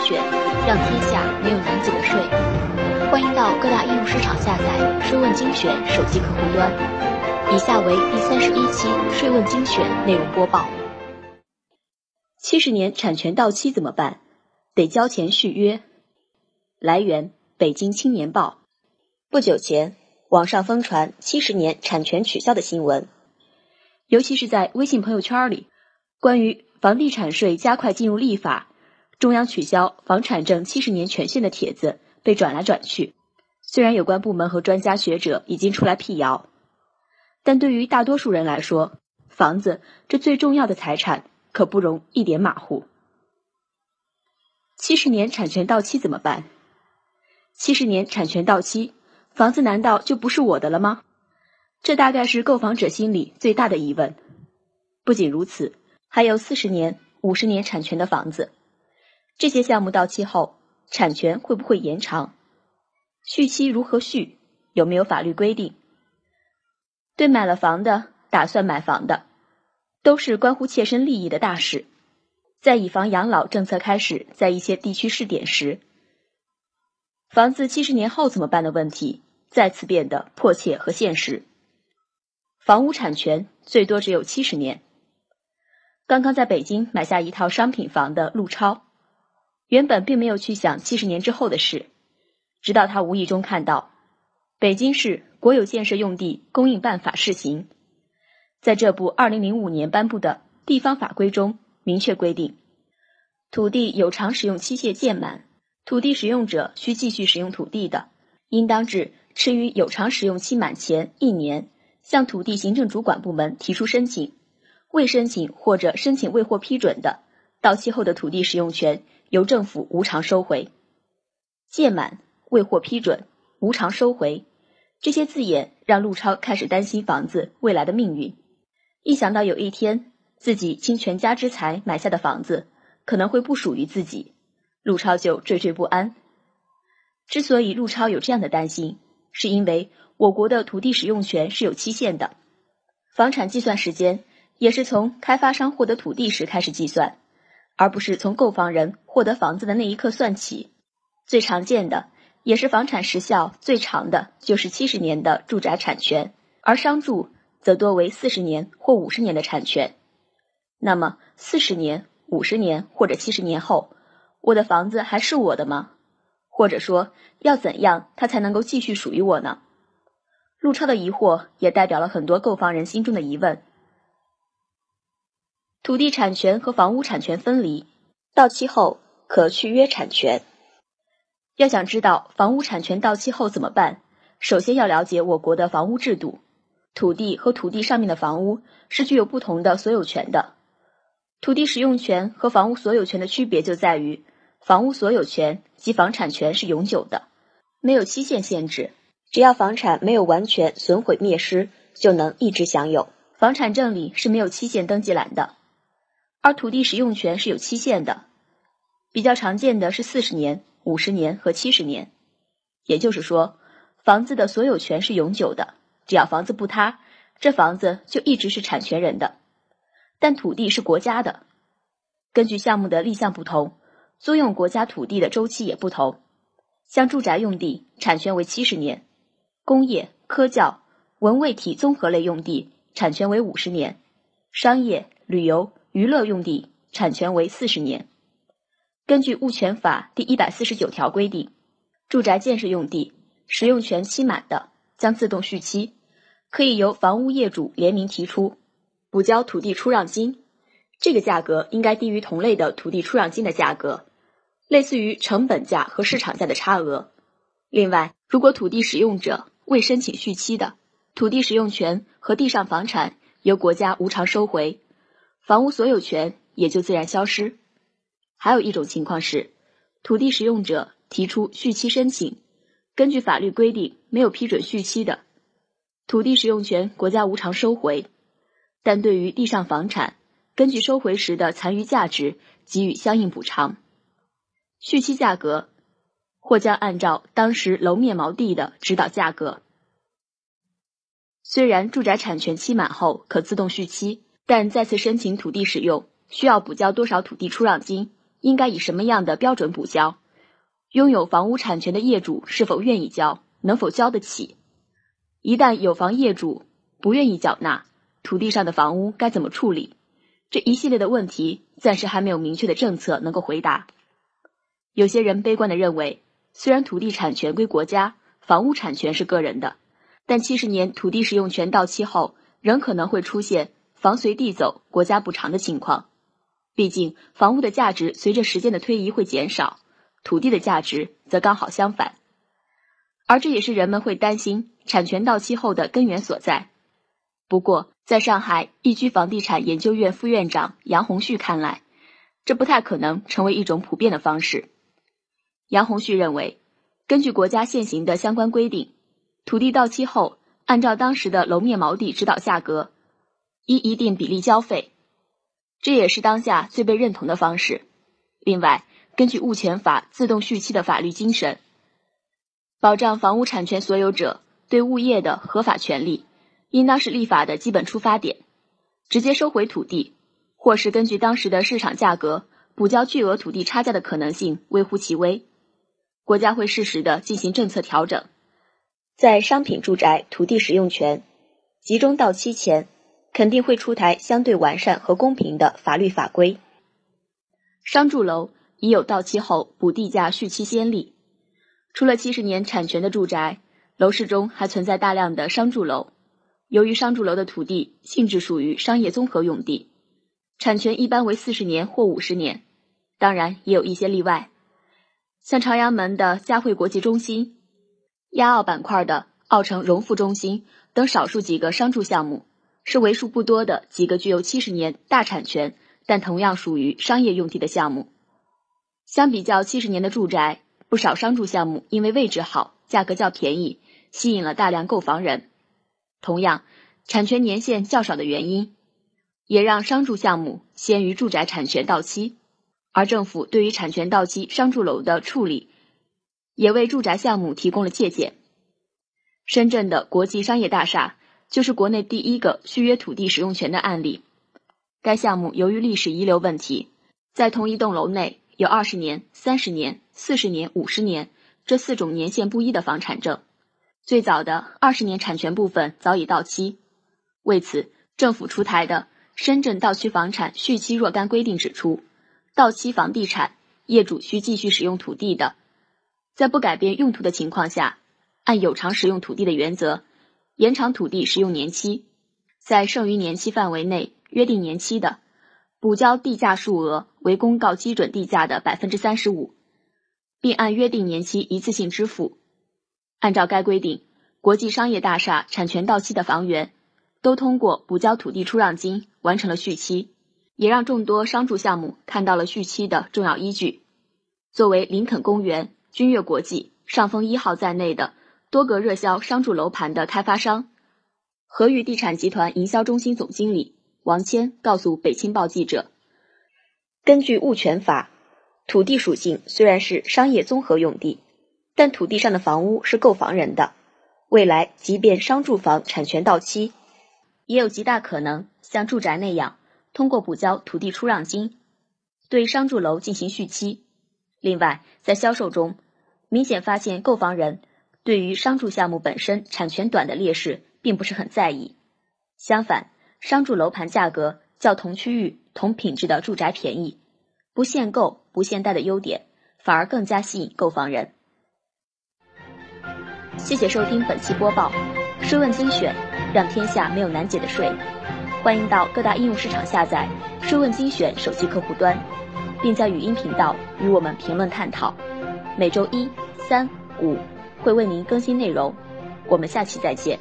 选，让天下没有难解的税。欢迎到各大应用市场下载“税问精选”手机客户端。以下为第三十一期“税问精选”内容播报。七十年产权到期怎么办？得交钱续约。来源：北京青年报。不久前，网上疯传七十年产权取消的新闻，尤其是在微信朋友圈里，关于房地产税加快进入立法。中央取消房产证七十年权限的帖子被转来转去，虽然有关部门和专家学者已经出来辟谣，但对于大多数人来说，房子这最重要的财产可不容一点马虎。七十年产权到期怎么办？七十年产权到期，房子难道就不是我的了吗？这大概是购房者心里最大的疑问。不仅如此，还有四十年、五十年产权的房子。这些项目到期后，产权会不会延长？续期如何续？有没有法律规定？对买了房的、打算买房的，都是关乎切身利益的大事。在以房养老政策开始在一些地区试点时，房子七十年后怎么办的问题再次变得迫切和现实。房屋产权最多只有七十年。刚刚在北京买下一套商品房的陆超。原本并没有去想七十年之后的事，直到他无意中看到《北京市国有建设用地供应办法（试行）》。在这部二零零五年颁布的地方法规中，明确规定，土地有偿使用期限届满，土地使用者需继续使用土地的，应当至持于有偿使用期满前一年，向土地行政主管部门提出申请；未申请或者申请未获批准的，到期后的土地使用权。由政府无偿收回，届满未获批准，无偿收回，这些字眼让陆超开始担心房子未来的命运。一想到有一天自己倾全家之财买下的房子可能会不属于自己，陆超就惴惴不安。之所以陆超有这样的担心，是因为我国的土地使用权是有期限的，房产计算时间也是从开发商获得土地时开始计算。而不是从购房人获得房子的那一刻算起，最常见的也是房产时效最长的，就是七十年的住宅产权，而商住则多为四十年或五十年的产权。那么，四十年、五十年或者七十年后，我的房子还是我的吗？或者说，要怎样它才能够继续属于我呢？陆超的疑惑也代表了很多购房人心中的疑问。土地产权和房屋产权分离，到期后可续约产权。要想知道房屋产权到期后怎么办，首先要了解我国的房屋制度。土地和土地上面的房屋是具有不同的所有权的。土地使用权和房屋所有权的区别就在于，房屋所有权及房产权是永久的，没有期限限制，只要房产没有完全损毁灭失，就能一直享有。房产证里是没有期限登记栏的。而土地使用权是有期限的，比较常见的是四十年、五十年和七十年。也就是说，房子的所有权是永久的，只要房子不塌，这房子就一直是产权人的。但土地是国家的，根据项目的立项不同，租用国家土地的周期也不同。像住宅用地，产权为七十年；工业、科教、文卫体综合类用地，产权为五十年；商业、旅游。娱乐用地产权为四十年。根据物权法第一百四十九条规定，住宅建设用地使用权期满的将自动续期，可以由房屋业主联名提出补交土地出让金，这个价格应该低于同类的土地出让金的价格，类似于成本价和市场价的差额。另外，如果土地使用者未申请续期的，土地使用权和地上房产由国家无偿收回。房屋所有权也就自然消失。还有一种情况是，土地使用者提出续期申请，根据法律规定没有批准续期的，土地使用权国家无偿收回，但对于地上房产，根据收回时的残余价值给予相应补偿。续期价格或将按照当时楼面锚地的指导价格。虽然住宅产权期满后可自动续期。但再次申请土地使用需要补交多少土地出让金，应该以什么样的标准补交？拥有房屋产权的业主是否愿意交？能否交得起？一旦有房业主不愿意缴纳，土地上的房屋该怎么处理？这一系列的问题暂时还没有明确的政策能够回答。有些人悲观的认为，虽然土地产权归国家，房屋产权是个人的，但七十年土地使用权到期后，仍可能会出现房随地走、国家补偿的情况。毕竟，房屋的价值随着时间的推移会减少，土地的价值则刚好相反。而这也是人们会担心产权到期后的根源所在。不过，在上海易居房地产研究院副院长杨红旭看来，这不太可能成为一种普遍的方式。杨红旭认为，根据国家现行的相关规定，土地到期后，按照当时的楼面锚地指导价格，依一定比例交费，这也是当下最被认同的方式。另外，根据物权法自动续期的法律精神，保障房屋产权所有者对物业的合法权利。应当是立法的基本出发点，直接收回土地，或是根据当时的市场价格补交巨额土地差价的可能性微乎其微。国家会适时的进行政策调整，在商品住宅土地使用权集中到期前，肯定会出台相对完善和公平的法律法规。商住楼已有到期后补地价续期先例，除了七十年产权的住宅，楼市中还存在大量的商住楼。由于商住楼的土地性质属于商业综合用地，产权一般为四十年或五十年，当然也有一些例外，像朝阳门的嘉汇国际中心、亚奥板块的奥城荣富中心等少数几个商住项目，是为数不多的几个具有七十年大产权但同样属于商业用地的项目。相比较七十年的住宅，不少商住项目因为位置好、价格较便宜，吸引了大量购房人。同样，产权年限较少的原因，也让商住项目先于住宅产权到期。而政府对于产权到期商住楼的处理，也为住宅项目提供了借鉴。深圳的国际商业大厦就是国内第一个续约土地使用权的案例。该项目由于历史遗留问题，在同一栋楼内有二十年、三十年、四十年、五十年这四种年限不一的房产证。最早的二十年产权部分早已到期，为此，政府出台的《深圳到期房产续期若干规定》指出，到期房地产业主需继续使用土地的，在不改变用途的情况下，按有偿使用土地的原则，延长土地使用年期，在剩余年期范围内约定年期的，补交地价数额为公告基准地价的百分之三十五，并按约定年期一次性支付。按照该规定，国际商业大厦产权到期的房源，都通过补交土地出让金完成了续期，也让众多商住项目看到了续期的重要依据。作为林肯公园、君悦国际、上峰一号在内的多个热销商住楼盘的开发商，和裕地产集团营销中心总经理王谦告诉北青报记者：“根据物权法，土地属性虽然是商业综合用地。”但土地上的房屋是购房人的，未来即便商住房产权到期，也有极大可能像住宅那样，通过补交土地出让金，对商住楼进行续期。另外，在销售中，明显发现购房人对于商住项目本身产权短的劣势并不是很在意，相反，商住楼盘价格较同区域同品质的住宅便宜，不限购不限贷的优点，反而更加吸引购房人。谢谢收听本期播报，税问精选，让天下没有难解的税。欢迎到各大应用市场下载“税问精选”手机客户端，并在语音频道与我们评论探讨。每周一、三、五会为您更新内容，我们下期再见。